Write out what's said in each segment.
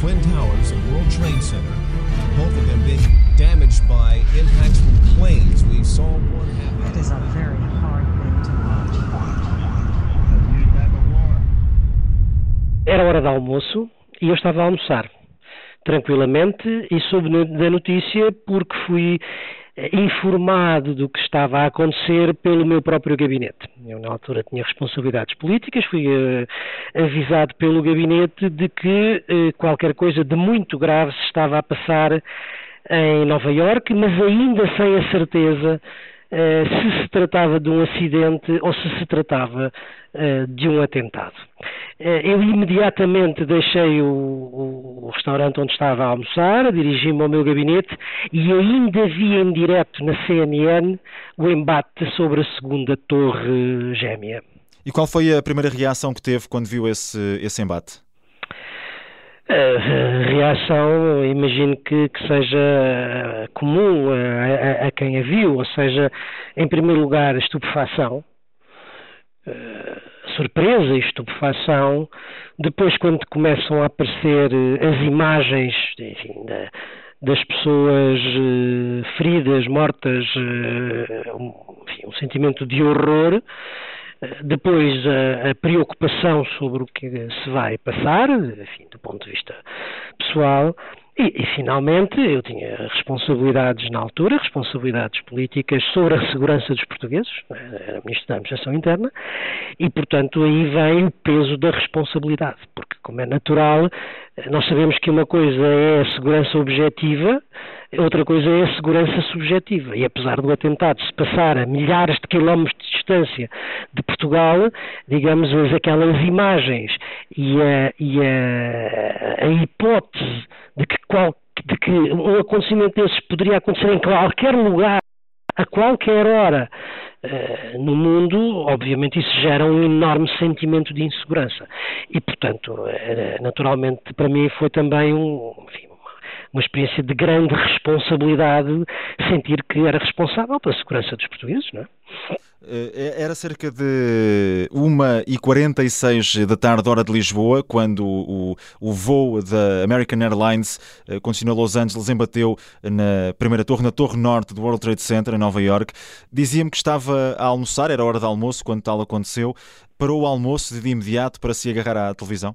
Twin Towers and World Trade Center, both of them being damaged by impacts from planes. We saw one happen. It is a very hard thing to watch. Era hora de almoço e eu estava a almoçar tranquilamente e soube da notícia porque fui informado do que estava a acontecer pelo meu próprio gabinete. Eu, na altura, tinha responsabilidades políticas, fui uh, avisado pelo gabinete de que uh, qualquer coisa de muito grave se estava a passar em Nova Iorque, mas ainda sem a certeza se se tratava de um acidente ou se se tratava de um atentado. eu imediatamente deixei o, o, restaurante onde estava a almoçar, dirigi-me ao meu gabinete e ainda vi em direto na CNN o embate sobre a segunda torre gêmea. E qual foi a primeira reação que teve quando viu esse, esse embate? Reação, imagino que, que seja comum a, a, a, quem a viu, ou seja, em primeiro lugar, estupefação, surpresa e estupefação, depois quando começam a aparecer eh, as imagens enfim, da, das pessoas feridas, mortas, enfim, um, sentimento de horror, depois a, a, preocupação sobre o que se vai passar, enfim, do ponto de vista pessoal, e, e, finalmente, eu tinha responsabilidades na altura, responsabilidades políticas sobre a segurança dos portugueses, né, era Ministro da Administração Interna, e, portanto, aí vem o peso da responsabilidade, porque, como é natural, nós sabemos que uma coisa é a segurança objetiva, outra coisa é a segurança subjetiva. E apesar do atentado se passar a milhares de quilómetros de distância de Portugal, digamos, aquelas imagens e a, e a, a hipótese de que, qual, de que um acontecimento desses poderia acontecer em qualquer lugar, a qualquer hora, Uh, no mundo, obviamente isso gera um enorme sentimento de insegurança. E, portanto, uh, naturalmente, para mim foi também um, enfim, uma experiência de grande responsabilidade, sentir que era responsável pela segurança dos portugueses, não é? Eh, era cerca de 1h46 da tarde, hora de Lisboa, quando o, o voo da American Airlines, quando continuou a Los Angeles, embateu na primeira torre, na torre norte do World Trade Center, em Nova York. Dizia-me que estava a almoçar, era hora de almoço quando tal aconteceu. Parou o almoço de imediato para se agarrar à televisão?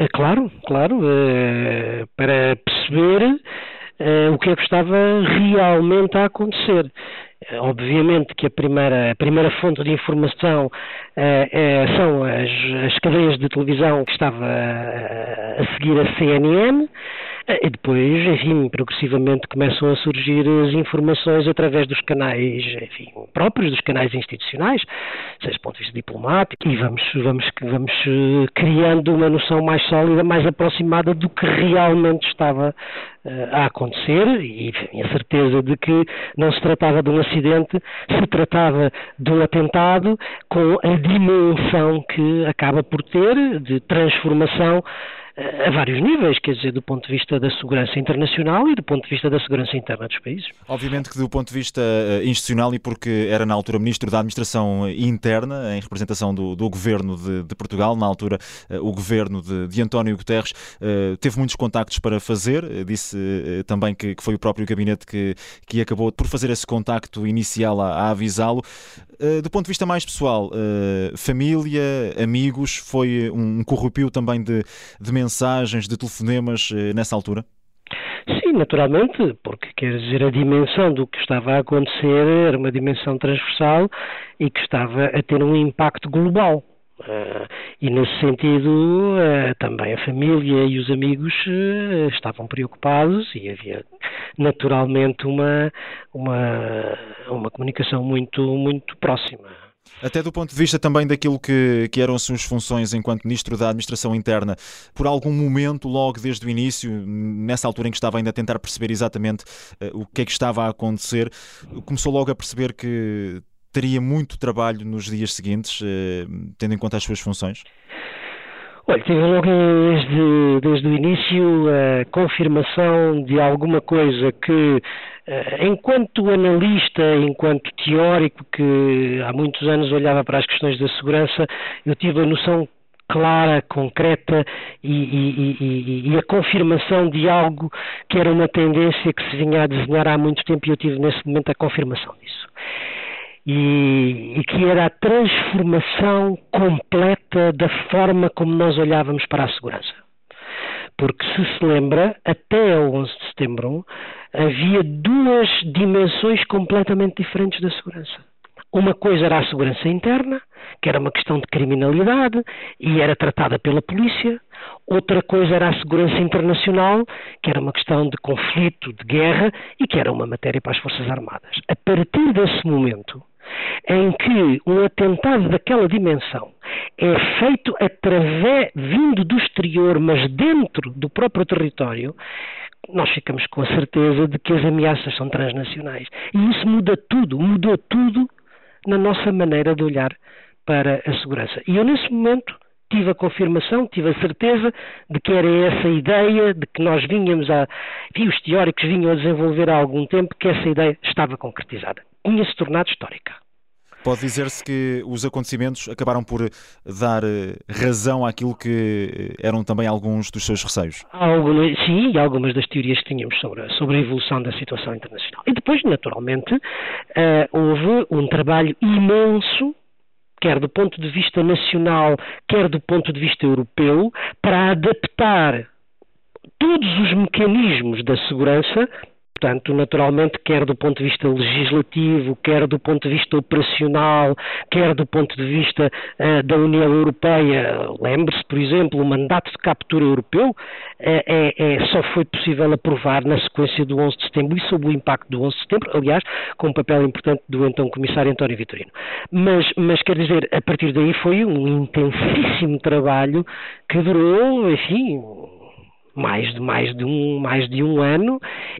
É claro, claro, é, para perceber é, o que é que estava realmente a acontecer. É, obviamente que a primeira, a primeira fonte de informação é, são as, as, cadeias de televisão que estava a, a seguir a CNN, e depois, enfim, progressivamente começam a surgir as informações através dos canais, enfim, próprios, dos canais institucionais, seja do ponto de vista diplomático, e vamos, vamos, vamos eh, criando uma noção mais sólida, mais aproximada do que realmente estava uh, a acontecer, e enfim, a certeza de que não se tratava de um acidente, se tratava de um atentado com a dimensão que acaba por ter de transformação a vários níveis, quer dizer, do ponto de vista da segurança internacional e do ponto de vista da segurança interna dos países. Obviamente que do ponto de vista eh, institucional e porque era na altura Ministro da Administração Interna, em representação do, do Governo de, de, Portugal, na altura eh, o Governo de, de António Guterres, eh, teve muitos contactos para fazer, disse também que, que foi o próprio gabinete que, que acabou por fazer esse contacto inicial a, a avisá-lo. Do ponto de vista mais pessoal, família, amigos, foi um corrupio também de, de mensagens, de telefonemas eh, nessa altura? Sim, naturalmente, porque quer dizer, a dimensão do que estava a acontecer era uma dimensão transversal e que estava a ter um impacto global. Uh, e nesse sentido, uh, também a família e os amigos uh, estavam preocupados e havia naturalmente uma, uma, uma comunicação muito, muito próxima. Até do ponto de vista também daquilo que, que eram as suas funções enquanto Ministro da Administração Interna, por algum momento, logo desde o início, nessa altura em que estava ainda a tentar perceber exatamente uh, o que é que estava a acontecer, começou logo a perceber que teria muito trabalho nos dias seguintes, uh, tendo em conta as suas funções? Olha, tive logo desde, desde o início a confirmação de alguma coisa que, eh, enquanto analista, enquanto teórico que há muitos anos olhava para as questões da segurança, eu tive a noção clara, concreta e, e, e, e, a confirmação de algo que era uma tendência que se vinha a desenhar há muito tempo e eu tive nesse momento a confirmação disso. E, que era a transformação completa da forma como nós olhávamos para a segurança. Porque, se se lembra, até o 11 de setembro havia duas dimensões completamente diferentes da segurança. Uma coisa era a segurança interna, que era uma questão de criminalidade e era tratada pela polícia. Outra coisa era a segurança internacional, que era uma questão de conflito, de guerra e que era uma matéria para as Forças Armadas. A partir desse momento, em que um atentado daquela dimensão é feito através, vindo do exterior, mas dentro do próprio território, nós ficamos com a certeza de que as ameaças são transnacionais. E isso muda tudo, mudou tudo na nossa maneira de olhar para a segurança. E eu, nesse momento, tive a confirmação, tive a certeza de que era essa ideia, de que nós vinhamos a. e os teóricos vinham a desenvolver há algum tempo, que essa ideia estava concretizada. Tinha-se tornado histórica. Pode dizer-se que os acontecimentos acabaram por dar eh, razão àquilo que eh, eram também alguns dos seus receios? Algumas, sim, e algumas das teorias que tínhamos sobre, sobre a evolução da situação internacional. E depois, naturalmente, uh, houve um trabalho imenso quer do ponto de vista nacional, quer do ponto de vista europeu, para adaptar todos os mecanismos da segurança Portanto, naturalmente, quer do ponto de vista legislativo, quer do ponto de vista operacional, quer do ponto de vista uh, da União Europeia, lembre-se, por exemplo, o mandato de captura europeu uh, é, é, só foi possível aprovar na sequência do 11 de setembro e sob o impacto do 11 de setembro, aliás, com um papel importante do então Comissário António Vitorino. Mas, mas quer dizer, a partir daí foi um intensíssimo trabalho que durou, enfim, mais de mais de um mais de um ano